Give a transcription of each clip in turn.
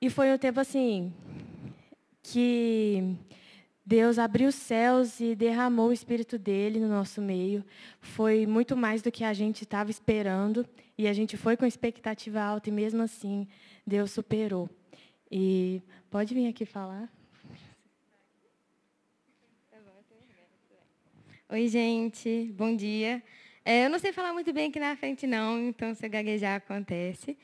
e foi um tempo assim que Deus abriu os céus e derramou o Espírito dele no nosso meio. Foi muito mais do que a gente estava esperando. E a gente foi com expectativa alta e mesmo assim Deus superou. E pode vir aqui falar. Oi, gente. Bom dia. É, eu não sei falar muito bem aqui na frente, não, então se gaguejar acontece.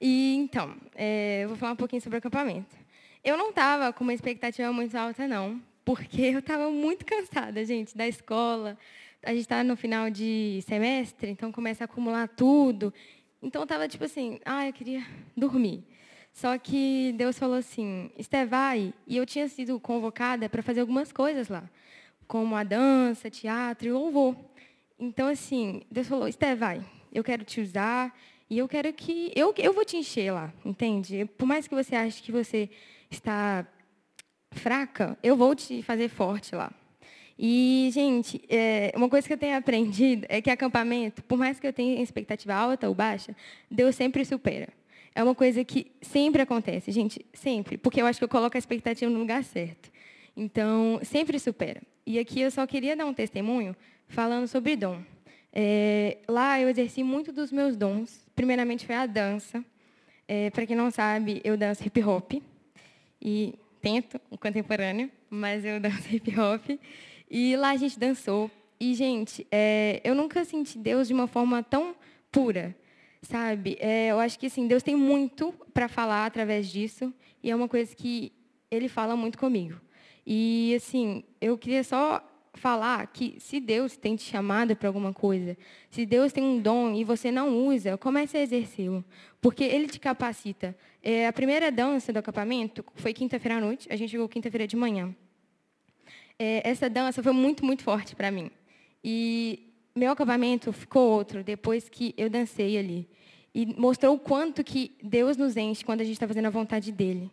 E então, é, eu vou falar um pouquinho sobre o acampamento. Eu não estava com uma expectativa muito alta, não, porque eu estava muito cansada, gente, da escola. A gente está no final de semestre, então começa a acumular tudo. Então, eu estava tipo assim, ah, eu queria dormir. Só que Deus falou assim, Esté, vai. E eu tinha sido convocada para fazer algumas coisas lá, como a dança, teatro e louvor. Então, assim, Deus falou, Esté, vai. Eu quero te usar e eu quero que... Eu, eu vou te encher lá, entende? Por mais que você ache que você está fraca, eu vou te fazer forte lá. E, gente, é, uma coisa que eu tenho aprendido é que acampamento, por mais que eu tenha expectativa alta ou baixa, Deus sempre supera. É uma coisa que sempre acontece, gente, sempre. Porque eu acho que eu coloco a expectativa no lugar certo. Então, sempre supera. E aqui eu só queria dar um testemunho falando sobre dom. É, lá eu exerci muito dos meus dons. Primeiramente foi a dança. É, Para quem não sabe, eu danço hip hop. E tento o contemporâneo, mas eu danço hip hop. E lá a gente dançou. E, gente, é, eu nunca senti Deus de uma forma tão pura, sabe? É, eu acho que, assim, Deus tem muito para falar através disso. E é uma coisa que Ele fala muito comigo. E, assim, eu queria só falar que se Deus tem te chamado para alguma coisa, se Deus tem um dom e você não usa, comece a exercê-lo, porque Ele te capacita. É, a primeira dança do acampamento foi quinta-feira à noite, a gente chegou quinta-feira de manhã. É, essa dança foi muito, muito forte para mim. E meu acampamento ficou outro depois que eu dancei ali. E mostrou o quanto que Deus nos enche quando a gente está fazendo a vontade dEle.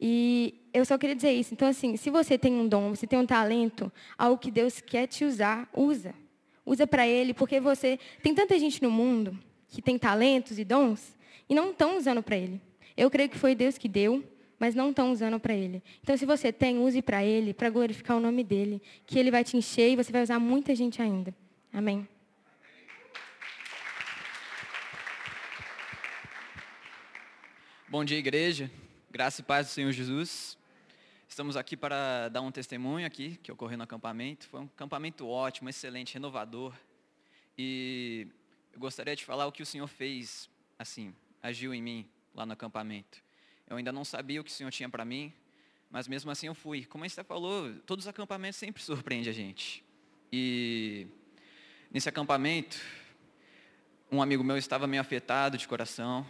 E eu só queria dizer isso. Então, assim, se você tem um dom, você tem um talento, algo que Deus quer te usar, usa. Usa para Ele, porque você. Tem tanta gente no mundo que tem talentos e dons e não estão usando para Ele. Eu creio que foi Deus que deu, mas não estão usando para Ele. Então, se você tem, use para Ele, para glorificar o nome dEle, que Ele vai te encher e você vai usar muita gente ainda. Amém. Bom dia, igreja. Graça e paz do Senhor Jesus. Estamos aqui para dar um testemunho aqui que ocorreu no acampamento. Foi um acampamento ótimo, excelente, renovador. E eu gostaria de falar o que o Senhor fez, assim, agiu em mim lá no acampamento. Eu ainda não sabia o que o Senhor tinha para mim, mas mesmo assim eu fui. Como gente falou, todos os acampamentos sempre surpreendem a gente. E nesse acampamento, um amigo meu estava meio afetado de coração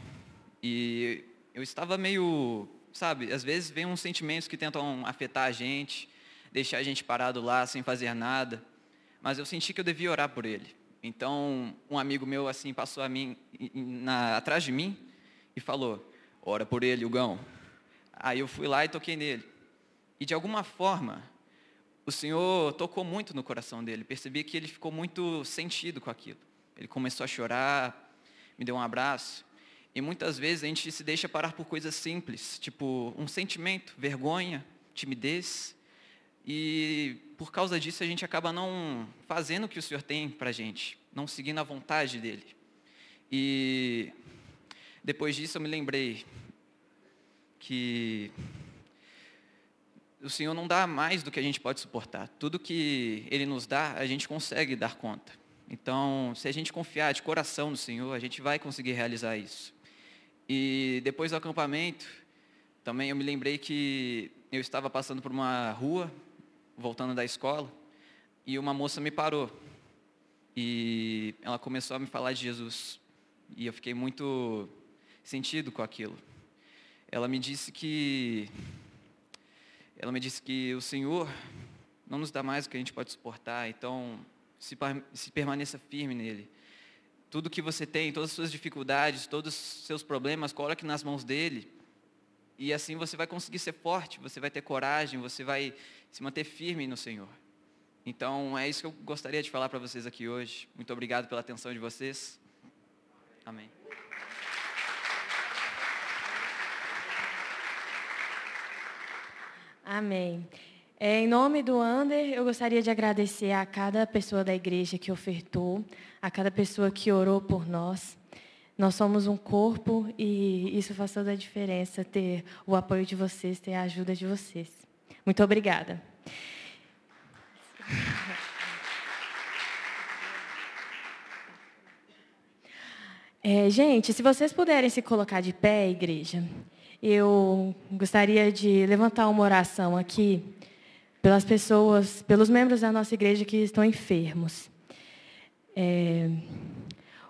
e eu estava meio, sabe, às vezes vem uns sentimentos que tentam afetar a gente, deixar a gente parado lá sem fazer nada, mas eu senti que eu devia orar por ele. Então, um amigo meu assim passou a mim na, atrás de mim e falou: "Ora por ele, Hugão". Aí eu fui lá e toquei nele. E de alguma forma, o Senhor tocou muito no coração dele. Percebi que ele ficou muito sentido com aquilo. Ele começou a chorar, me deu um abraço. E muitas vezes a gente se deixa parar por coisas simples, tipo um sentimento, vergonha, timidez. E por causa disso a gente acaba não fazendo o que o Senhor tem para a gente, não seguindo a vontade dEle. E depois disso eu me lembrei que o Senhor não dá mais do que a gente pode suportar. Tudo que Ele nos dá, a gente consegue dar conta. Então, se a gente confiar de coração no Senhor, a gente vai conseguir realizar isso. E depois do acampamento, também eu me lembrei que eu estava passando por uma rua, voltando da escola, e uma moça me parou. E ela começou a me falar de Jesus. E eu fiquei muito sentido com aquilo. Ela me disse que ela me disse que o Senhor não nos dá mais do que a gente pode suportar, então se, se permaneça firme nele tudo que você tem, todas as suas dificuldades, todos os seus problemas, coloque nas mãos dele. E assim você vai conseguir ser forte, você vai ter coragem, você vai se manter firme no Senhor. Então é isso que eu gostaria de falar para vocês aqui hoje. Muito obrigado pela atenção de vocês. Amém. Amém. É, em nome do Ander, eu gostaria de agradecer a cada pessoa da igreja que ofertou, a cada pessoa que orou por nós. Nós somos um corpo e isso faz toda a diferença, ter o apoio de vocês, ter a ajuda de vocês. Muito obrigada. É, gente, se vocês puderem se colocar de pé, igreja, eu gostaria de levantar uma oração aqui pelas pessoas, pelos membros da nossa igreja que estão enfermos. É,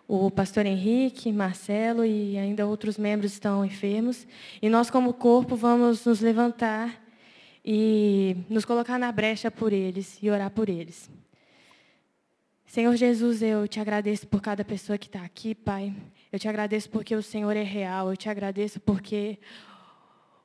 o pastor Henrique, Marcelo e ainda outros membros estão enfermos. E nós, como corpo, vamos nos levantar e nos colocar na brecha por eles e orar por eles. Senhor Jesus, eu te agradeço por cada pessoa que está aqui, Pai. Eu te agradeço porque o Senhor é real. Eu te agradeço porque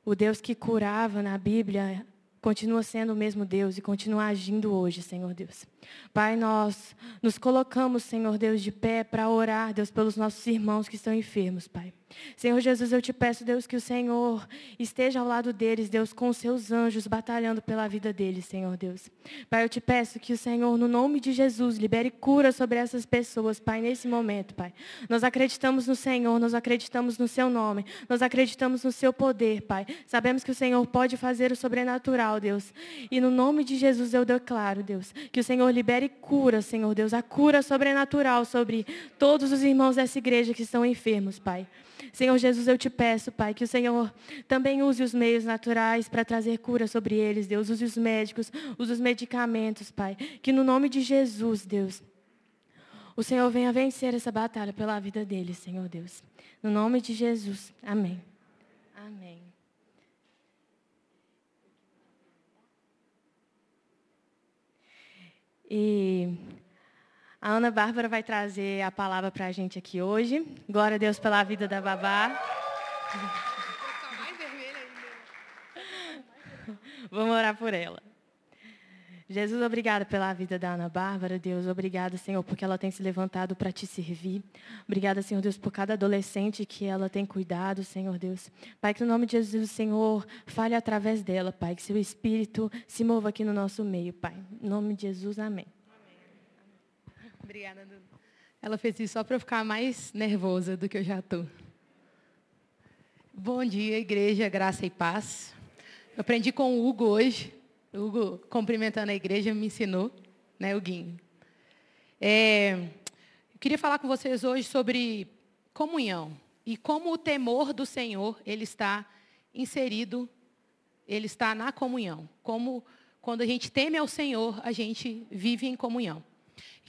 o Deus que curava na Bíblia continua sendo o mesmo Deus e continua agindo hoje, Senhor Deus. Pai, nós nos colocamos, Senhor Deus, de pé para orar, Deus, pelos nossos irmãos que estão enfermos, Pai. Senhor Jesus, eu te peço, Deus, que o Senhor esteja ao lado deles, Deus, com os seus anjos, batalhando pela vida deles, Senhor Deus. Pai, eu te peço que o Senhor, no nome de Jesus, libere cura sobre essas pessoas, Pai, nesse momento, Pai. Nós acreditamos no Senhor, nós acreditamos no seu nome, nós acreditamos no seu poder, Pai. Sabemos que o Senhor pode fazer o sobrenatural, Deus. E no nome de Jesus eu declaro, Deus, que o Senhor libere cura, Senhor Deus, a cura sobrenatural sobre todos os irmãos dessa igreja que estão enfermos, Pai. Senhor Jesus, eu te peço, Pai, que o Senhor também use os meios naturais para trazer cura sobre eles, Deus. Use os médicos, use os medicamentos, Pai. Que no nome de Jesus, Deus, o Senhor venha vencer essa batalha pela vida deles, Senhor Deus. No nome de Jesus. Amém. Amém. E a Ana Bárbara vai trazer a palavra para a gente aqui hoje. Glória a Deus pela vida da Babá. Vamos orar por ela. Jesus, obrigada pela vida da Ana Bárbara, Deus. Obrigada, Senhor, porque ela tem se levantado para te servir. Obrigada, Senhor Deus, por cada adolescente que ela tem cuidado, Senhor Deus. Pai, que no nome de Jesus, Senhor, fale através dela, Pai. Que seu Espírito se mova aqui no nosso meio, Pai. Em nome de Jesus, amém. Obrigada, Dudu. Ela fez isso só para eu ficar mais nervosa do que eu já estou. Bom dia, igreja, graça e paz. Eu aprendi com o Hugo hoje. O Hugo, cumprimentando a igreja, me ensinou, né, Huguinho? É, eu queria falar com vocês hoje sobre comunhão e como o temor do Senhor ele está inserido, ele está na comunhão. Como quando a gente teme ao Senhor, a gente vive em comunhão.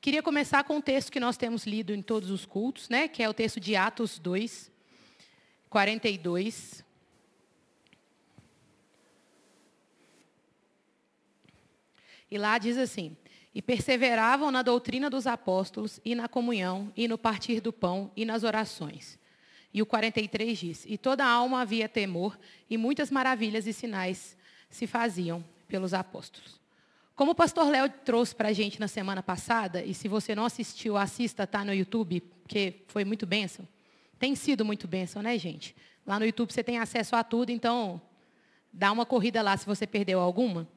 Queria começar com um texto que nós temos lido em todos os cultos, né, que é o texto de Atos 2, 42. E lá diz assim: E perseveravam na doutrina dos apóstolos, e na comunhão, e no partir do pão, e nas orações. E o 43 diz: E toda alma havia temor, e muitas maravilhas e sinais se faziam pelos apóstolos. Como o pastor Léo trouxe para a gente na semana passada, e se você não assistiu, assista, está no YouTube, porque foi muito bênção. Tem sido muito bênção, né, gente? Lá no YouTube você tem acesso a tudo, então dá uma corrida lá se você perdeu alguma.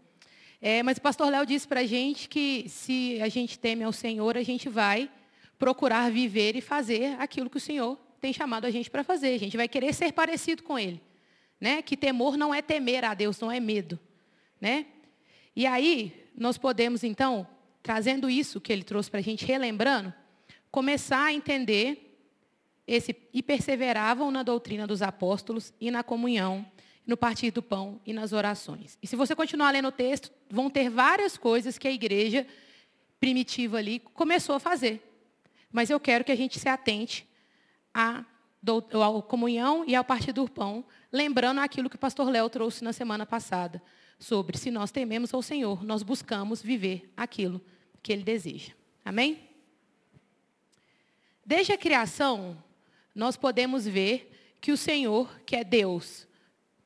É, mas o pastor Léo disse para a gente que se a gente teme ao Senhor, a gente vai procurar viver e fazer aquilo que o Senhor tem chamado a gente para fazer. A gente vai querer ser parecido com Ele. Né? Que temor não é temer a Deus, não é medo. Né? E aí, nós podemos, então, trazendo isso que ele trouxe para a gente, relembrando, começar a entender esse e perseveravam na doutrina dos apóstolos e na comunhão, no partir do pão e nas orações. E se você continuar lendo o texto, vão ter várias coisas que a igreja primitiva ali começou a fazer. Mas eu quero que a gente se atente à, à comunhão e ao partir do pão, lembrando aquilo que o pastor Léo trouxe na semana passada sobre se nós tememos ao Senhor, nós buscamos viver aquilo que Ele deseja. Amém? Desde a criação, nós podemos ver que o Senhor, que é Deus,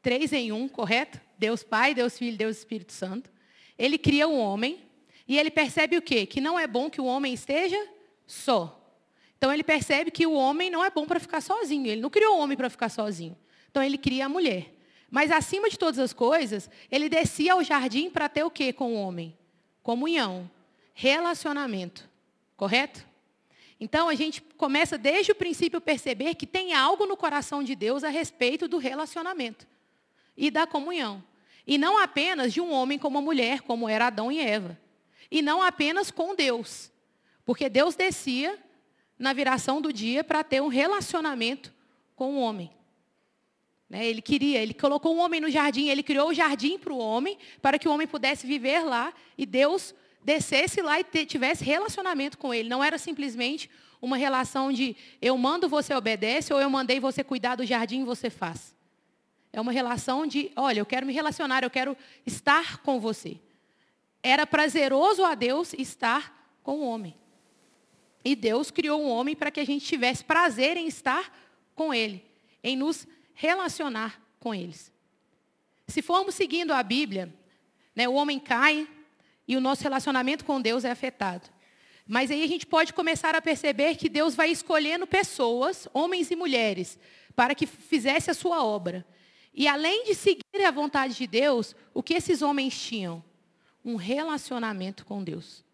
três em um, correto? Deus Pai, Deus Filho, Deus Espírito Santo. Ele cria o homem e ele percebe o quê? Que não é bom que o homem esteja só. Então ele percebe que o homem não é bom para ficar sozinho. Ele não criou o homem para ficar sozinho. Então ele cria a mulher. Mas acima de todas as coisas, ele descia ao jardim para ter o quê com o homem? Comunhão, relacionamento. Correto? Então a gente começa desde o princípio a perceber que tem algo no coração de Deus a respeito do relacionamento e da comunhão. E não apenas de um homem com uma mulher, como era Adão e Eva. E não apenas com Deus. Porque Deus descia na viração do dia para ter um relacionamento com o homem. Né? Ele queria, ele colocou o homem no jardim, ele criou o jardim para o homem, para que o homem pudesse viver lá e Deus descesse lá e tivesse relacionamento com ele. Não era simplesmente uma relação de eu mando, você obedece, ou eu mandei você cuidar do jardim, você faz. É uma relação de, olha, eu quero me relacionar, eu quero estar com você. Era prazeroso a Deus estar com o homem. E Deus criou um homem para que a gente tivesse prazer em estar com ele, em nos relacionar com eles. Se formos seguindo a Bíblia, né, o homem cai e o nosso relacionamento com Deus é afetado. Mas aí a gente pode começar a perceber que Deus vai escolhendo pessoas, homens e mulheres, para que fizesse a sua obra. E além de seguir a vontade de Deus, o que esses homens tinham? Um relacionamento com Deus.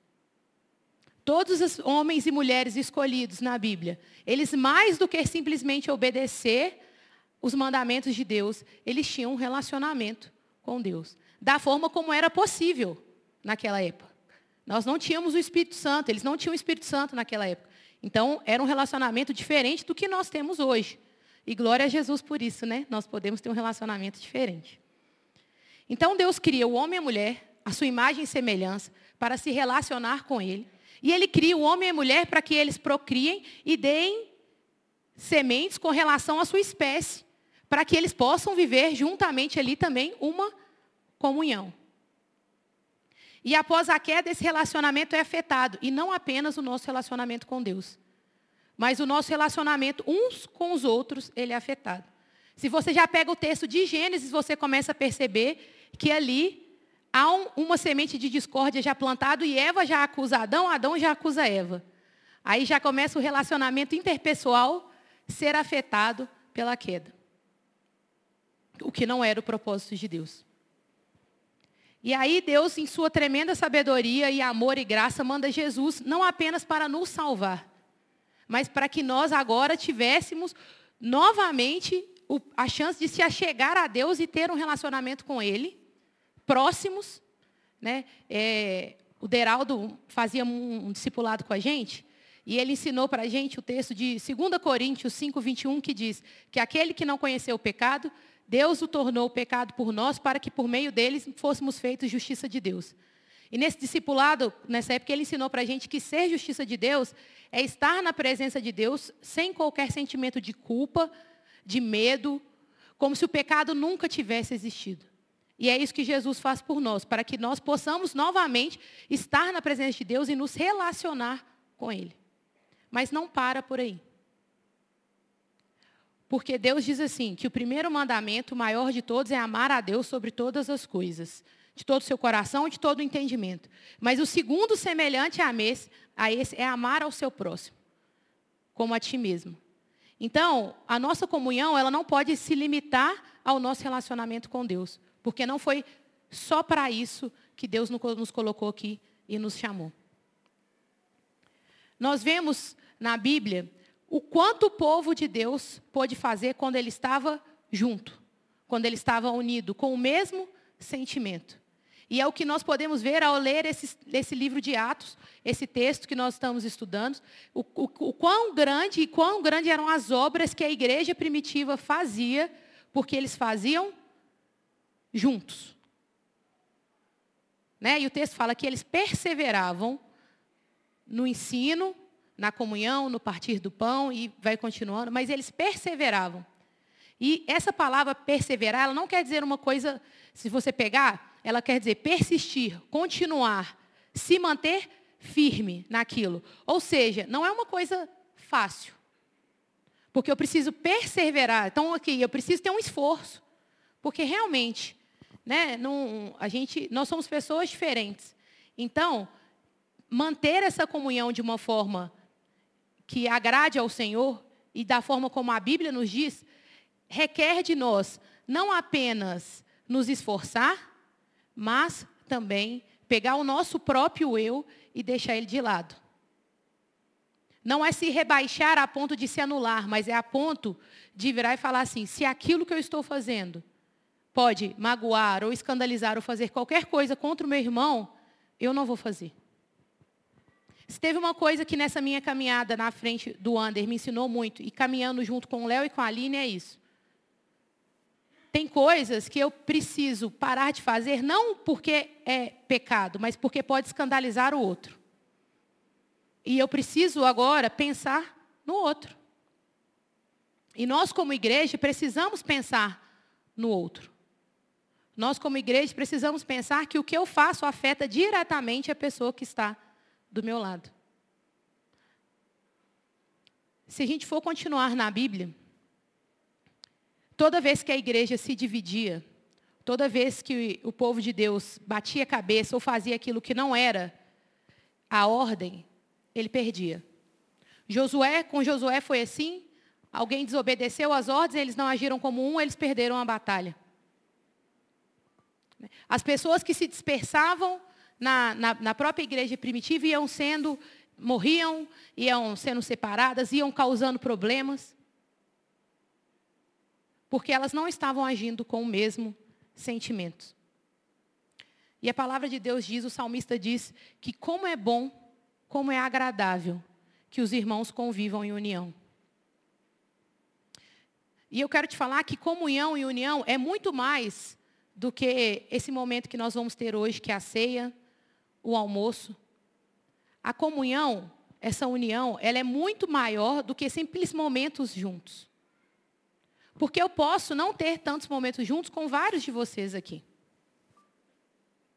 Todos os homens e mulheres escolhidos na Bíblia, eles mais do que simplesmente obedecer os mandamentos de Deus, eles tinham um relacionamento com Deus, da forma como era possível naquela época. Nós não tínhamos o Espírito Santo, eles não tinham o Espírito Santo naquela época. Então, era um relacionamento diferente do que nós temos hoje. E glória a Jesus por isso, né? Nós podemos ter um relacionamento diferente. Então, Deus cria o homem e a mulher, a sua imagem e semelhança, para se relacionar com Ele. E Ele cria o homem e a mulher para que eles procriem e deem sementes com relação à sua espécie para que eles possam viver juntamente ali também uma comunhão. E após a queda, esse relacionamento é afetado. E não apenas o nosso relacionamento com Deus. Mas o nosso relacionamento uns com os outros, ele é afetado. Se você já pega o texto de Gênesis, você começa a perceber que ali há um, uma semente de discórdia já plantado e Eva já acusa Adão, Adão já acusa Eva. Aí já começa o relacionamento interpessoal ser afetado pela queda o que não era o propósito de Deus. E aí Deus, em sua tremenda sabedoria e amor e graça, manda Jesus não apenas para nos salvar, mas para que nós agora tivéssemos novamente a chance de se achegar a Deus e ter um relacionamento com Ele, próximos. Né? É, o Deraldo fazia um, um discipulado com a gente, e ele ensinou para a gente o texto de 2 Coríntios 5, 21, que diz que aquele que não conheceu o pecado, Deus o tornou pecado por nós para que por meio deles fôssemos feitos justiça de Deus. E nesse discipulado, nessa época, ele ensinou para a gente que ser justiça de Deus é estar na presença de Deus sem qualquer sentimento de culpa, de medo, como se o pecado nunca tivesse existido. E é isso que Jesus faz por nós, para que nós possamos novamente estar na presença de Deus e nos relacionar com Ele. Mas não para por aí. Porque Deus diz assim, que o primeiro mandamento, o maior de todos, é amar a Deus sobre todas as coisas. De todo o seu coração e de todo o entendimento. Mas o segundo semelhante a esse, a esse é amar ao seu próximo. Como a ti mesmo. Então, a nossa comunhão, ela não pode se limitar ao nosso relacionamento com Deus. Porque não foi só para isso que Deus nos colocou aqui e nos chamou. Nós vemos na Bíblia o quanto o povo de Deus pôde fazer quando ele estava junto, quando ele estava unido, com o mesmo sentimento. E é o que nós podemos ver ao ler esse, esse livro de Atos, esse texto que nós estamos estudando, o, o, o quão grande e quão grande eram as obras que a igreja primitiva fazia, porque eles faziam juntos. Né? E o texto fala que eles perseveravam no ensino, na comunhão, no partir do pão e vai continuando, mas eles perseveravam. E essa palavra perseverar, ela não quer dizer uma coisa, se você pegar, ela quer dizer persistir, continuar, se manter firme naquilo. Ou seja, não é uma coisa fácil. Porque eu preciso perseverar. Então, aqui, eu preciso ter um esforço. Porque realmente, né, não, a gente, nós somos pessoas diferentes. Então, manter essa comunhão de uma forma que agrade ao Senhor e da forma como a Bíblia nos diz, requer de nós não apenas nos esforçar, mas também pegar o nosso próprio eu e deixar ele de lado. Não é se rebaixar a ponto de se anular, mas é a ponto de virar e falar assim: se aquilo que eu estou fazendo pode magoar ou escandalizar ou fazer qualquer coisa contra o meu irmão, eu não vou fazer. Se teve uma coisa que nessa minha caminhada na frente do Ander me ensinou muito, e caminhando junto com o Léo e com a Aline, é isso. Tem coisas que eu preciso parar de fazer, não porque é pecado, mas porque pode escandalizar o outro. E eu preciso agora pensar no outro. E nós, como igreja, precisamos pensar no outro. Nós, como igreja, precisamos pensar que o que eu faço afeta diretamente a pessoa que está do meu lado. Se a gente for continuar na Bíblia, toda vez que a igreja se dividia, toda vez que o povo de Deus batia a cabeça ou fazia aquilo que não era a ordem, ele perdia. Josué, com Josué foi assim, alguém desobedeceu as ordens, eles não agiram como um, eles perderam a batalha. As pessoas que se dispersavam na, na, na própria igreja primitiva iam sendo, morriam, iam sendo separadas, iam causando problemas. Porque elas não estavam agindo com o mesmo sentimento. E a palavra de Deus diz, o salmista diz, que como é bom, como é agradável que os irmãos convivam em união. E eu quero te falar que comunhão e união é muito mais do que esse momento que nós vamos ter hoje, que é a ceia, o almoço. A comunhão, essa união, ela é muito maior do que simples momentos juntos. Porque eu posso não ter tantos momentos juntos com vários de vocês aqui.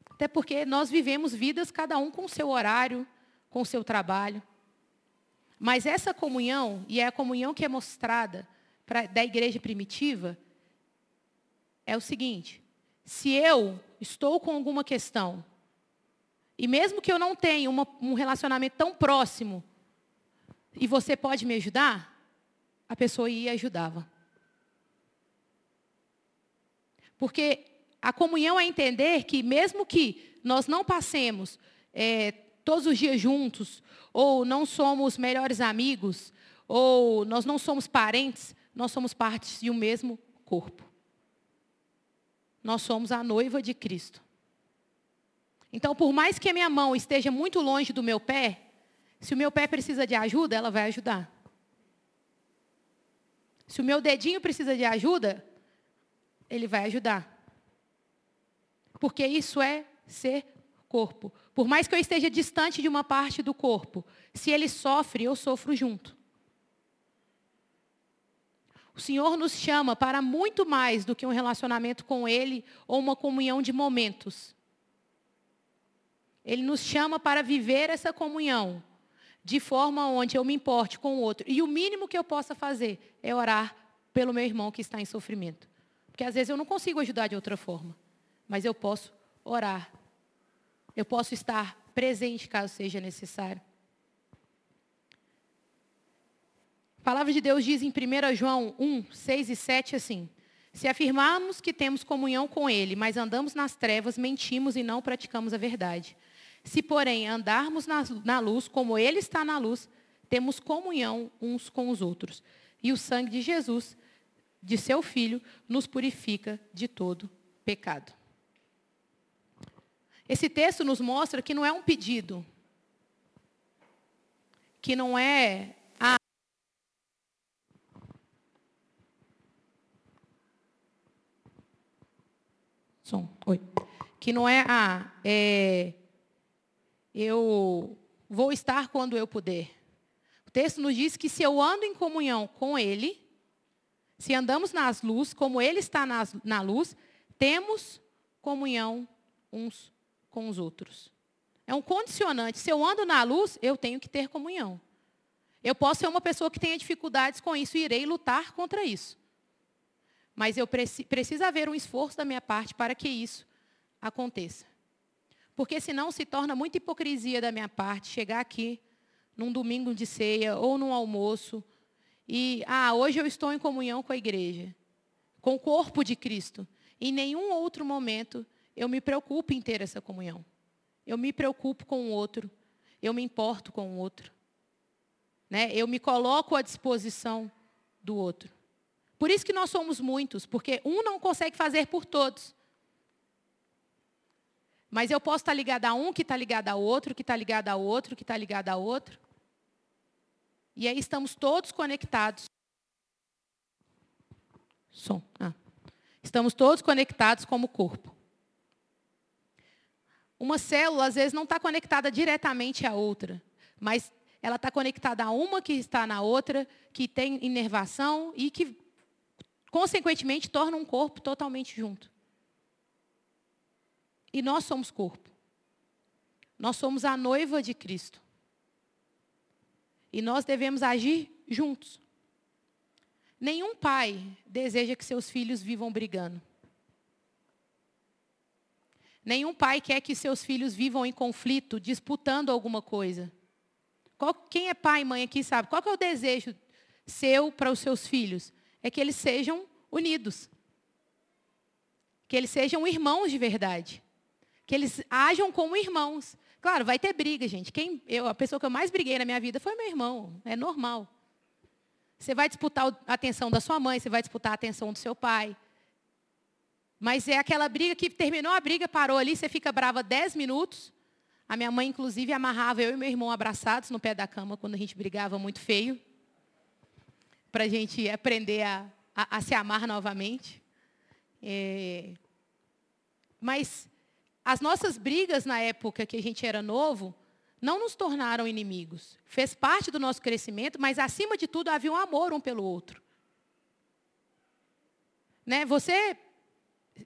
Até porque nós vivemos vidas, cada um com o seu horário, com o seu trabalho. Mas essa comunhão, e é a comunhão que é mostrada pra, da igreja primitiva, é o seguinte: se eu estou com alguma questão, e mesmo que eu não tenha uma, um relacionamento tão próximo, e você pode me ajudar, a pessoa ia e ajudava. Porque a comunhão é entender que, mesmo que nós não passemos é, todos os dias juntos, ou não somos melhores amigos, ou nós não somos parentes, nós somos partes de um mesmo corpo nós somos a noiva de Cristo. Então, por mais que a minha mão esteja muito longe do meu pé, se o meu pé precisa de ajuda, ela vai ajudar. Se o meu dedinho precisa de ajuda, ele vai ajudar. Porque isso é ser corpo. Por mais que eu esteja distante de uma parte do corpo, se ele sofre, eu sofro junto. O Senhor nos chama para muito mais do que um relacionamento com Ele ou uma comunhão de momentos. Ele nos chama para viver essa comunhão de forma onde eu me importe com o outro. E o mínimo que eu possa fazer é orar pelo meu irmão que está em sofrimento. Porque às vezes eu não consigo ajudar de outra forma. Mas eu posso orar. Eu posso estar presente caso seja necessário. A palavra de Deus diz em 1 João 1, 6 e 7 assim: Se afirmarmos que temos comunhão com Ele, mas andamos nas trevas, mentimos e não praticamos a verdade. Se, porém, andarmos na, luz, como Ele está na luz, temos comunhão uns com os outros. E o sangue de Jesus, de seu Filho, nos purifica de todo pecado. Esse texto nos mostra que não é um pedido, que não é Som. Oi. Que não é, ah, é, eu vou estar quando eu puder. O texto nos diz que se eu ando em comunhão com Ele, se andamos nas luz, como Ele está nas, na luz, temos comunhão uns com os outros. É um condicionante. Se eu ando na luz, eu tenho que ter comunhão. Eu posso ser uma pessoa que tenha dificuldades com isso e irei lutar contra isso. Mas eu preci precisa haver um esforço da minha parte para que isso aconteça. Porque senão se torna muita hipocrisia da minha parte chegar aqui num domingo de ceia ou num almoço e, ah, hoje eu estou em comunhão com a igreja. com o corpo de Cristo. Em nenhum outro momento eu me preocupo em ter essa comunhão. Eu me preocupo com o outro. Eu me importo com o outro. Né? Eu me coloco à disposição do outro. Por isso que nós somos muitos, porque um não consegue fazer por todos. Mas eu posso estar ligado a um, que está ligado a outro, que está ligado a outro, que está ligado a outro. E aí estamos todos conectados. Som. Ah. Estamos todos conectados como corpo. Uma célula, às vezes, não está conectada diretamente à outra, mas ela está conectada a uma que está na outra, que tem inervação e que, consequentemente, torna um corpo totalmente junto. E nós somos corpo. Nós somos a noiva de Cristo. E nós devemos agir juntos. Nenhum pai deseja que seus filhos vivam brigando. Nenhum pai quer que seus filhos vivam em conflito, disputando alguma coisa. Qual, quem é pai e mãe aqui sabe? Qual é o desejo seu para os seus filhos? É que eles sejam unidos. Que eles sejam irmãos de verdade. Que eles ajam como irmãos. Claro, vai ter briga, gente. Quem, eu, a pessoa que eu mais briguei na minha vida foi meu irmão. É normal. Você vai disputar a atenção da sua mãe, você vai disputar a atenção do seu pai. Mas é aquela briga que terminou a briga, parou ali, você fica brava 10 minutos. A minha mãe, inclusive, amarrava eu e meu irmão abraçados no pé da cama quando a gente brigava muito feio. Para a gente aprender a, a, a, se amar novamente. É... Mas as nossas brigas na época que a gente era novo, não nos tornaram inimigos. Fez parte do nosso crescimento, mas acima de tudo havia um amor um pelo outro. Né? Você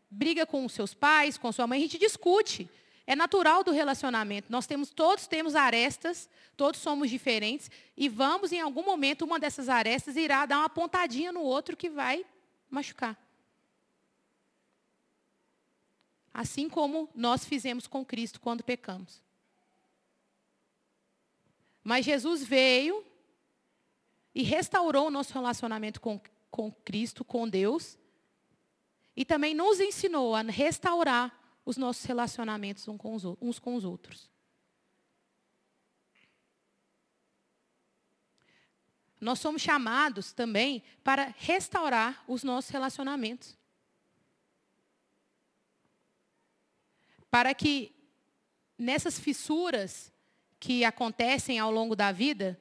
briga com seus pais, com sua mãe, a gente discute. É natural do relacionamento. Nós temos todos temos arestas, todos somos diferentes e vamos em algum momento uma dessas arestas irá dar uma pontadinha no outro que vai machucar. Assim como nós fizemos com Cristo quando pecamos. Mas Jesus veio e restaurou o nosso relacionamento com, com Cristo, com Deus. E também nos ensinou a restaurar os nossos relacionamentos uns com os outros. Nós somos chamados também para restaurar os nossos relacionamentos. Para que nessas fissuras que acontecem ao longo da vida,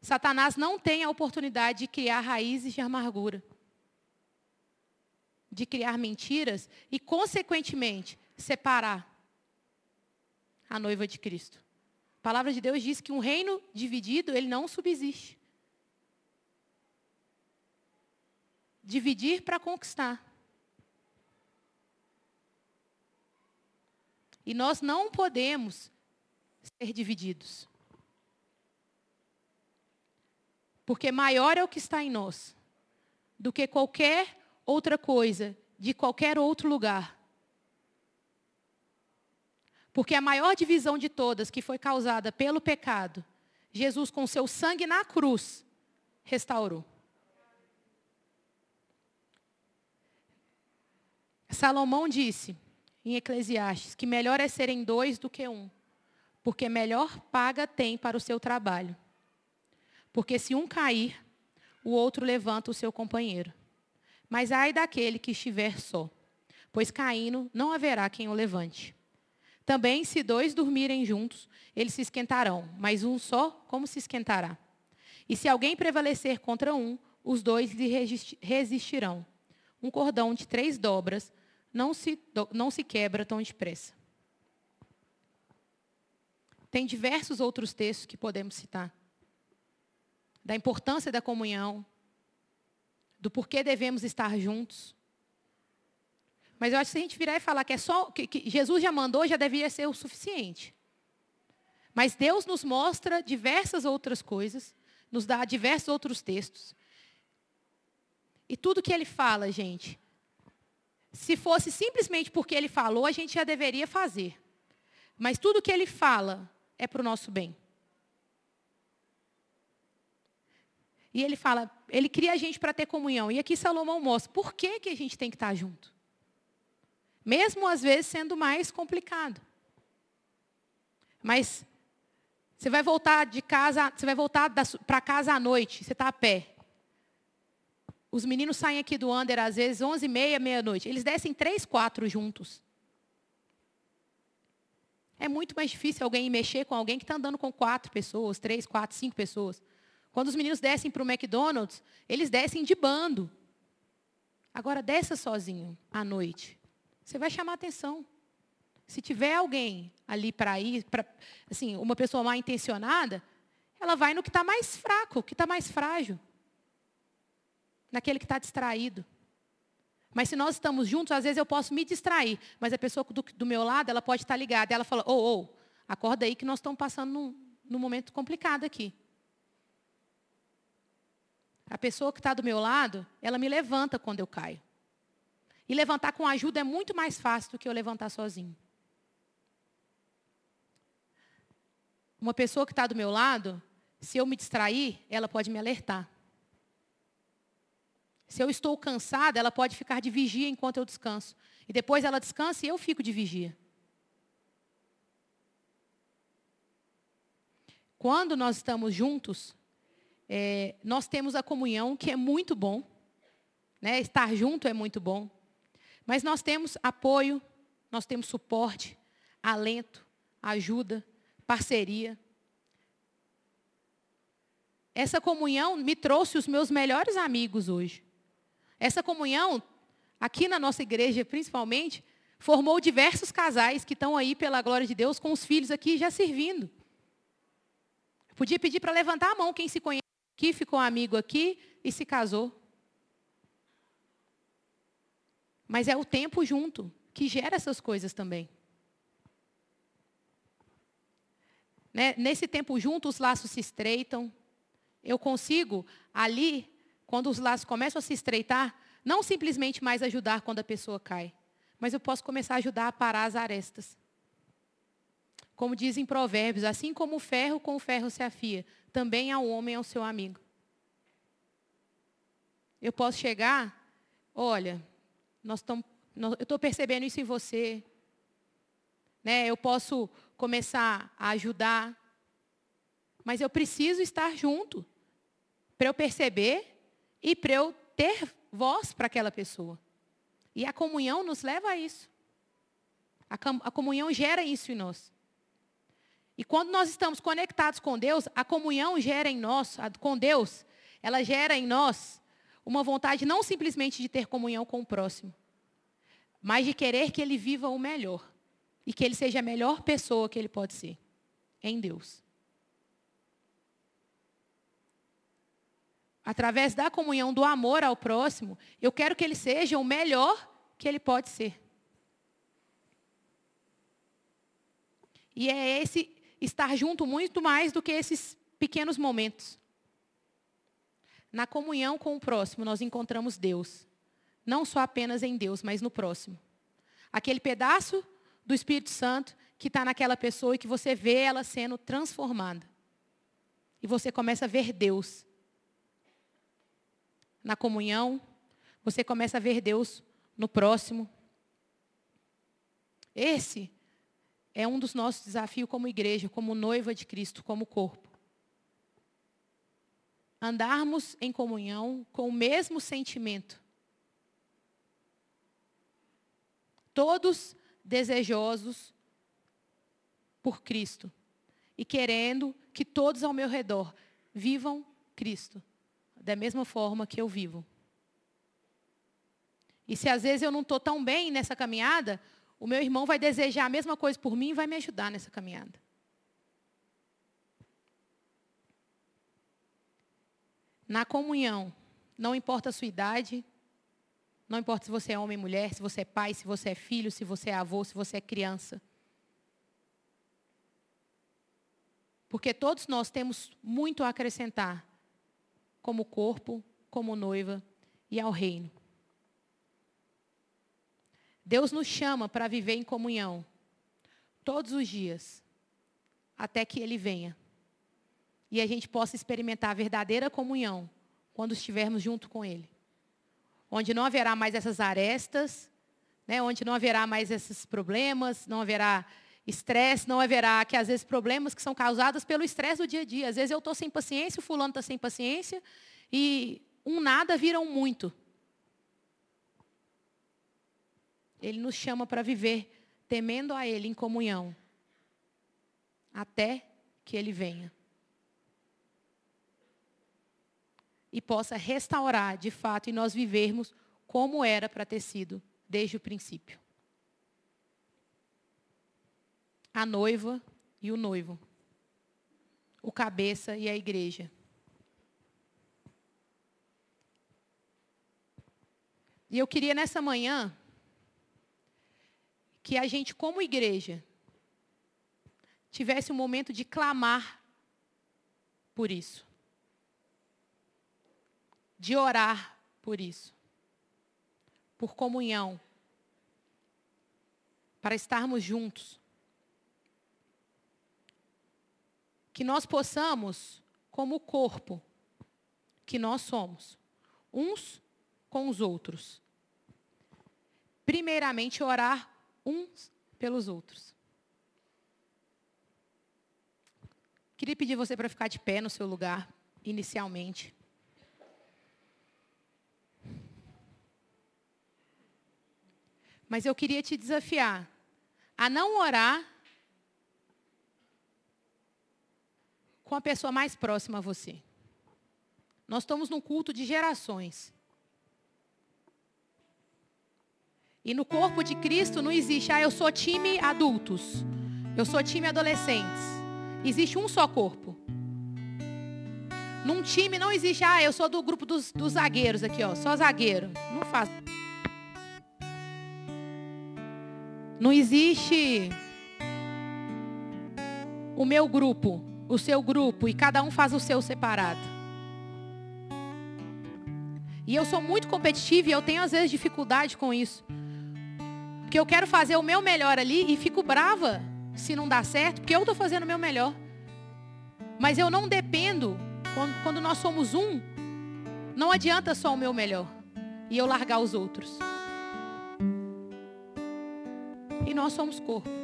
Satanás não tem a oportunidade de criar raízes de amargura, de criar mentiras e, consequentemente, separar a noiva de Cristo. A palavra de Deus diz que um reino dividido, ele não subsiste. Dividir para conquistar. E nós não podemos ser divididos. Porque maior é o que está em nós do que qualquer outra coisa, de qualquer outro lugar. Porque a maior divisão de todas, que foi causada pelo pecado, Jesus, com seu sangue na cruz, restaurou. Salomão disse, em Eclesiastes, que melhor é serem dois do que um porque melhor paga tem para o seu trabalho. Porque se um cair, o outro levanta o seu companheiro. Mas ai daquele que estiver só, pois caindo não haverá quem o levante. Também, se dois dormirem juntos, eles se esquentarão, mas um só, como se esquentará? E se alguém prevalecer contra um, os dois lhe resistirão. Um cordão de três dobras não se, não se quebra tão depressa. Tem diversos outros textos que podemos citar. Da importância da comunhão, do porquê devemos estar juntos. Mas eu acho que se a gente virar e falar que é só que, que Jesus já mandou, já deveria ser o suficiente. Mas Deus nos mostra diversas outras coisas, nos dá diversos outros textos. E tudo que ele fala, gente, se fosse simplesmente porque ele falou, a gente já deveria fazer. Mas tudo que ele fala é para o nosso bem. E ele fala, ele cria a gente para ter comunhão. E aqui Salomão mostra por que, que a gente tem que estar junto. Mesmo às vezes sendo mais complicado. Mas você vai voltar de casa, você vai voltar para casa à noite, você está a pé. Os meninos saem aqui do under às vezes 11 e meia, meia-noite. Eles descem três, quatro juntos. É muito mais difícil alguém mexer com alguém que está andando com quatro pessoas, três, quatro, cinco pessoas. Quando os meninos descem para o McDonald's, eles descem de bando. Agora, desça sozinho à noite. Você vai chamar atenção. Se tiver alguém ali para ir, pra, assim, uma pessoa mal intencionada, ela vai no que está mais fraco, que está mais frágil. Naquele que está distraído. Mas se nós estamos juntos, às vezes eu posso me distrair, mas a pessoa do, do meu lado, ela pode estar ligada. Ela fala, ô, oh, ô, oh, acorda aí que nós estamos passando num, num momento complicado aqui. A pessoa que está do meu lado, ela me levanta quando eu caio. E levantar com ajuda é muito mais fácil do que eu levantar sozinho. Uma pessoa que está do meu lado, se eu me distrair, ela pode me alertar. Se eu estou cansada, ela pode ficar de vigia enquanto eu descanso. E depois ela descansa e eu fico de vigia. Quando nós estamos juntos, é, nós temos a comunhão, que é muito bom. Né? Estar junto é muito bom. Mas nós temos apoio, nós temos suporte, alento, ajuda, parceria. Essa comunhão me trouxe os meus melhores amigos hoje. Essa comunhão, aqui na nossa igreja principalmente, formou diversos casais que estão aí, pela glória de Deus, com os filhos aqui já servindo. Podia pedir para levantar a mão quem se conhece aqui, ficou amigo aqui e se casou. Mas é o tempo junto que gera essas coisas também. Né? Nesse tempo junto, os laços se estreitam. Eu consigo, ali, quando os laços começam a se estreitar, não simplesmente mais ajudar quando a pessoa cai, mas eu posso começar a ajudar a parar as arestas. Como dizem provérbios, assim como o ferro com o ferro se afia, também ao homem ao seu amigo. Eu posso chegar, olha, nós estamos, eu estou percebendo isso em você. Né? Eu posso começar a ajudar, mas eu preciso estar junto para eu perceber e para eu ter voz para aquela pessoa. E a comunhão nos leva a isso. A, a comunhão gera isso em nós. E quando nós estamos conectados com Deus, a comunhão gera em nós, com Deus, ela gera em nós uma vontade não simplesmente de ter comunhão com o próximo, mas de querer que ele viva o melhor e que ele seja a melhor pessoa que ele pode ser em Deus. Através da comunhão do amor ao próximo, eu quero que ele seja o melhor que ele pode ser. E é esse estar junto muito mais do que esses pequenos momentos. Na comunhão com o próximo, nós encontramos Deus. Não só apenas em Deus, mas no próximo. Aquele pedaço do Espírito Santo que está naquela pessoa e que você vê ela sendo transformada. E você começa a ver Deus. Na comunhão, você começa a ver Deus no próximo. Esse é um dos nossos desafios como igreja, como noiva de Cristo, como corpo. Andarmos em comunhão com o mesmo sentimento todos desejosos por Cristo e querendo que todos ao meu redor vivam Cristo, da mesma forma que eu vivo. E se às vezes eu não estou tão bem nessa caminhada, o meu irmão vai desejar a mesma coisa por mim e vai me ajudar nessa caminhada. Na comunhão, não importa a sua idade, não importa se você é homem ou mulher, se você é pai, se você é filho, se você é avô, se você é criança. Porque todos nós temos muito a acrescentar, como corpo, como noiva e ao reino. Deus nos chama para viver em comunhão todos os dias, até que Ele venha. E a gente possa experimentar a verdadeira comunhão quando estivermos junto com Ele. Onde não haverá mais essas arestas, né? onde não haverá mais esses problemas, não haverá estresse, não haverá que às vezes problemas que são causados pelo estresse do dia a dia. Às vezes eu estou sem paciência, o fulano está sem paciência, e um nada vira um muito. Ele nos chama para viver temendo a Ele em comunhão, até que Ele venha. E possa restaurar, de fato, e nós vivermos como era para ter sido desde o princípio. A noiva e o noivo. O cabeça e a igreja. E eu queria nessa manhã que a gente, como igreja, tivesse um momento de clamar por isso. De orar por isso. Por comunhão. Para estarmos juntos. Que nós possamos, como corpo que nós somos, uns com os outros. Primeiramente, orar uns pelos outros. Queria pedir você para ficar de pé no seu lugar, inicialmente. Mas eu queria te desafiar a não orar com a pessoa mais próxima a você. Nós estamos num culto de gerações. E no corpo de Cristo não existe, ah, eu sou time adultos, eu sou time adolescentes. Existe um só corpo. Num time não existe, ah, eu sou do grupo dos, dos zagueiros aqui, ó, só zagueiro. Não faz. Não existe o meu grupo, o seu grupo, e cada um faz o seu separado. E eu sou muito competitiva e eu tenho às vezes dificuldade com isso. Porque eu quero fazer o meu melhor ali e fico brava se não dá certo, porque eu estou fazendo o meu melhor. Mas eu não dependo, quando, quando nós somos um, não adianta só o meu melhor e eu largar os outros. E nós somos corpo.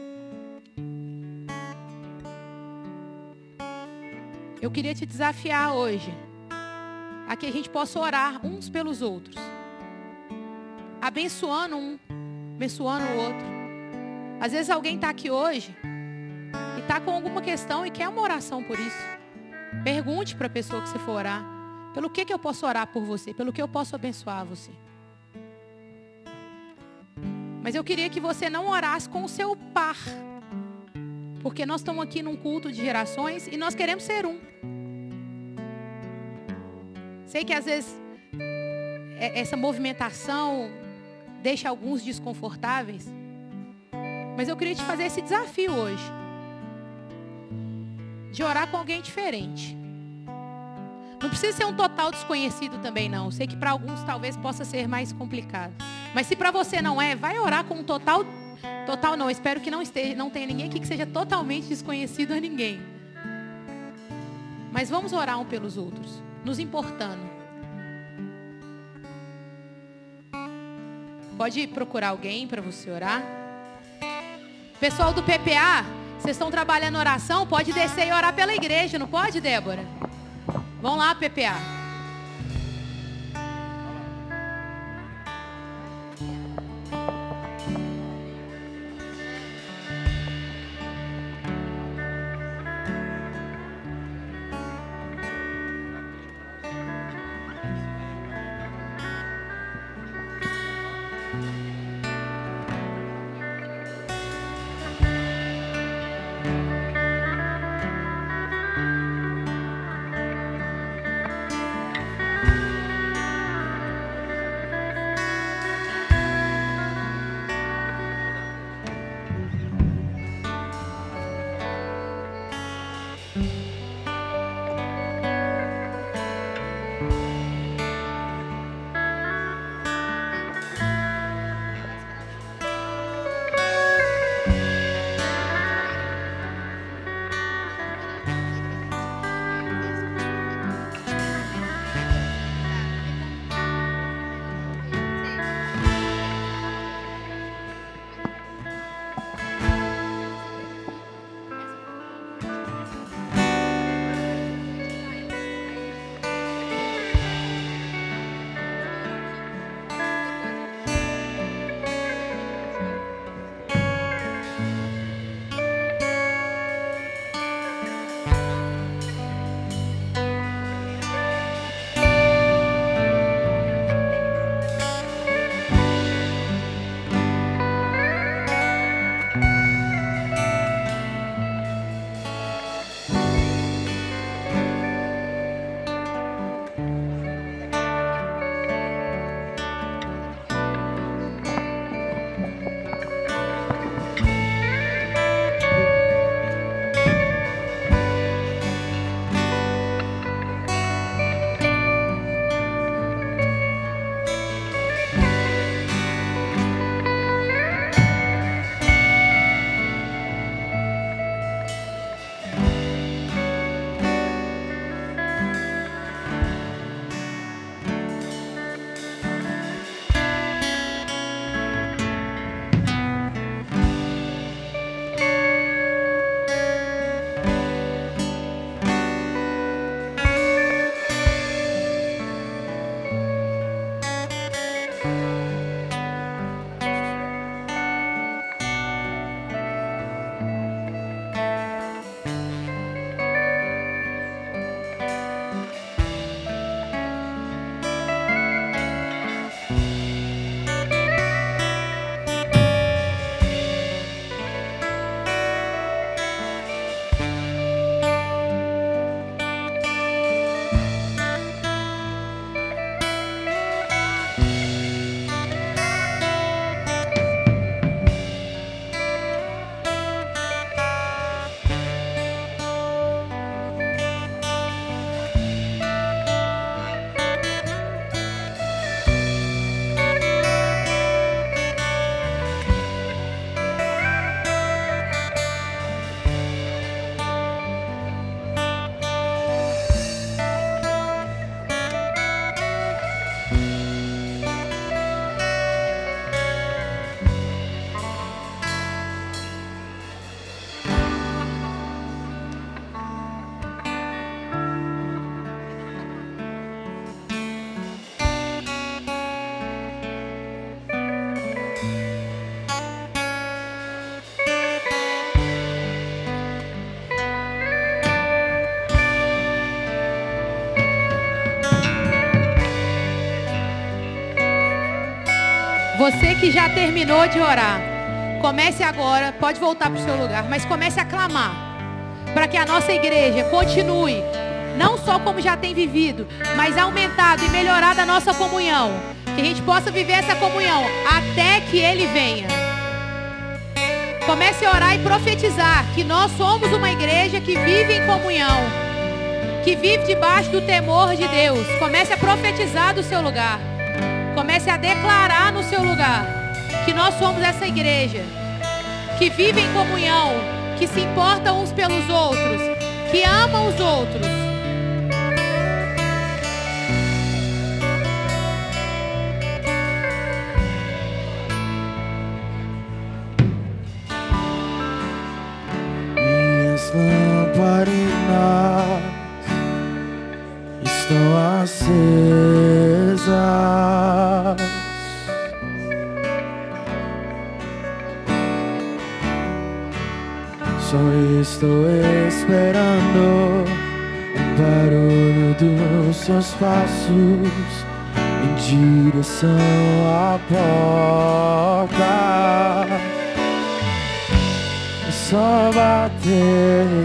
Eu queria te desafiar hoje a que a gente possa orar uns pelos outros, abençoando um abençoando o outro. Às vezes alguém está aqui hoje e está com alguma questão e quer uma oração por isso. Pergunte para a pessoa que você for orar. Pelo que, que eu posso orar por você? Pelo que eu posso abençoar você? Mas eu queria que você não orasse com o seu par. Porque nós estamos aqui num culto de gerações e nós queremos ser um. Sei que às vezes é, essa movimentação deixa alguns desconfortáveis. Mas eu queria te fazer esse desafio hoje. De orar com alguém diferente. Não precisa ser um total desconhecido também, não. Sei que para alguns talvez possa ser mais complicado. Mas se para você não é, vai orar com um total. Total não, espero que não esteja, não tenha ninguém aqui que seja totalmente desconhecido a ninguém. Mas vamos orar um pelos outros, nos importando. Pode procurar alguém para você orar. Pessoal do PPA, vocês estão trabalhando oração? Pode descer e orar pela igreja, não pode, Débora? Vão lá, PPA. Você que já terminou de orar, comece agora, pode voltar para o seu lugar, mas comece a clamar para que a nossa igreja continue, não só como já tem vivido, mas aumentado e melhorado a nossa comunhão. Que a gente possa viver essa comunhão até que Ele venha. Comece a orar e profetizar que nós somos uma igreja que vive em comunhão, que vive debaixo do temor de Deus. Comece a profetizar do seu lugar. Comece a declarar no seu lugar que nós somos essa igreja que vive em comunhão, que se importa uns pelos outros, que ama os outros.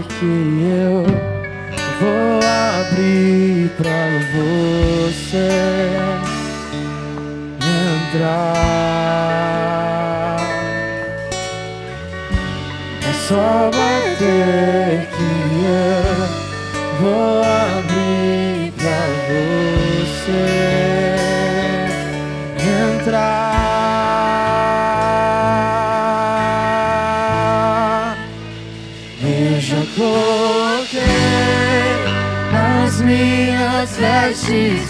Que eu vou abrir pra você entrar. É só bater is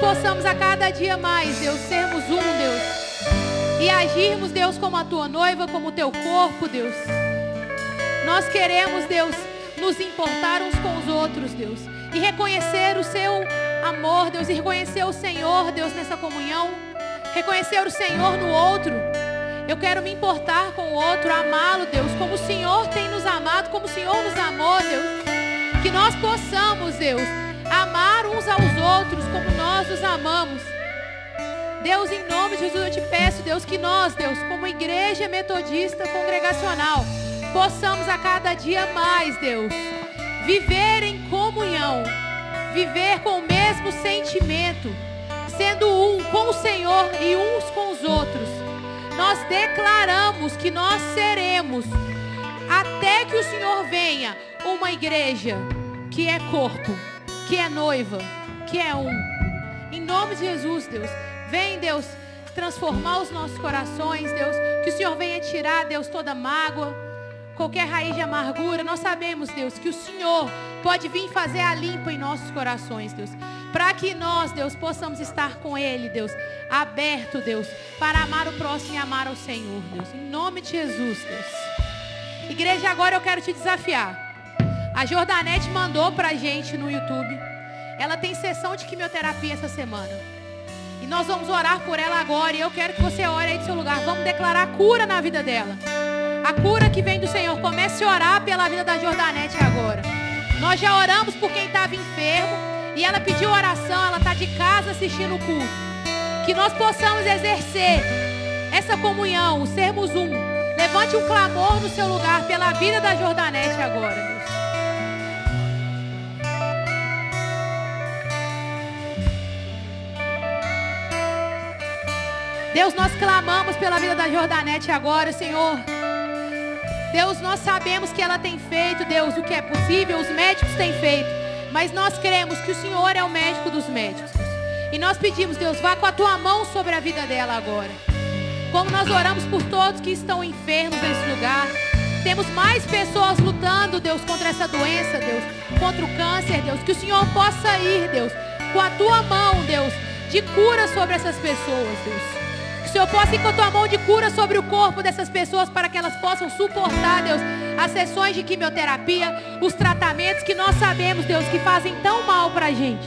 possamos a cada dia mais, Deus, sermos um, Deus. E agirmos, Deus, como a tua noiva, como o teu corpo, Deus. Nós queremos, Deus, nos importar uns com os outros, Deus. E reconhecer o seu amor, Deus, e reconhecer o Senhor, Deus, nessa comunhão. Reconhecer o Senhor no outro. Eu quero me importar com o outro, amá-lo, Deus, como o Senhor tem nos amado, como o Senhor nos amou, Deus. Que nós possamos, Deus, amar uns aos outros como nós os amamos. Deus, em nome de Jesus, eu te peço, Deus, que nós, Deus, como igreja metodista congregacional, possamos a cada dia mais, Deus, viver em comunhão, viver com o mesmo sentimento, sendo um com o Senhor e uns com os outros. Nós declaramos que nós seremos, até que o Senhor venha, uma igreja que é corpo, que é noiva, que é um. Em nome de Jesus, Deus, vem, Deus, transformar os nossos corações, Deus, que o Senhor venha tirar, Deus, toda mágoa, qualquer raiz de amargura. Nós sabemos, Deus, que o Senhor pode vir fazer a limpa em nossos corações, Deus. Para que nós, Deus, possamos estar com Ele, Deus, aberto, Deus, para amar o próximo e amar ao Senhor, Deus. Em nome de Jesus, Deus. Igreja, agora eu quero te desafiar. A Jordanete mandou pra gente no YouTube. Ela tem sessão de quimioterapia essa semana. E nós vamos orar por ela agora. E eu quero que você ore aí do seu lugar. Vamos declarar cura na vida dela. A cura que vem do Senhor. Comece a orar pela vida da Jordanete agora. Nós já oramos por quem estava enfermo. E ela pediu oração. Ela está de casa assistindo o culto. Que nós possamos exercer essa comunhão, sermos um. Levante um clamor no seu lugar pela vida da Jordanete agora, Deus. Nós clamamos pela vida da Jordanete agora, Senhor. Deus, nós sabemos que ela tem feito, Deus, o que é possível, os médicos têm feito. Mas nós cremos que o Senhor é o médico dos médicos. E nós pedimos, Deus, vá com a tua mão sobre a vida dela agora. Como nós oramos por todos que estão enfermos nesse lugar. Temos mais pessoas lutando, Deus, contra essa doença, Deus, contra o câncer, Deus. Que o Senhor possa ir, Deus, com a tua mão, Deus, de cura sobre essas pessoas, Deus. Senhor possa ir com a tua mão de cura sobre o corpo dessas pessoas para que elas possam suportar, Deus, as sessões de quimioterapia, os tratamentos que nós sabemos, Deus, que fazem tão mal para a gente.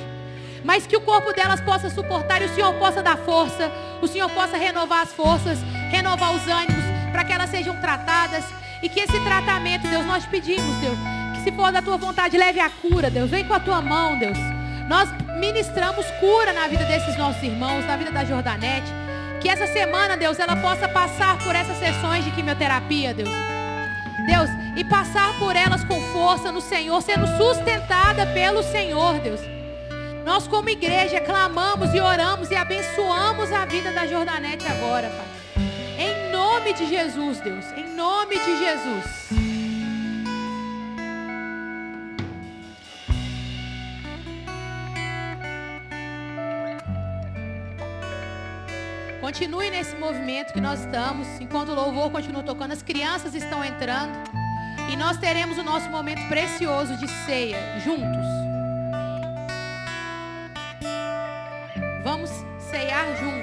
Mas que o corpo delas possa suportar e o Senhor possa dar força, o Senhor possa renovar as forças, renovar os ânimos, para que elas sejam tratadas. E que esse tratamento, Deus, nós pedimos, Deus, que se for da tua vontade, leve a cura, Deus. Vem com a tua mão, Deus. Nós ministramos cura na vida desses nossos irmãos, na vida da Jordanete. Que essa semana, Deus, ela possa passar por essas sessões de quimioterapia, Deus. Deus, e passar por elas com força no Senhor, sendo sustentada pelo Senhor, Deus. Nós, como igreja, clamamos e oramos e abençoamos a vida da Jordanete agora, Pai. Em nome de Jesus, Deus. Em nome de Jesus. Continue nesse movimento que nós estamos. Enquanto o louvor continua tocando, as crianças estão entrando. E nós teremos o nosso momento precioso de ceia juntos. Vamos ceiar juntos.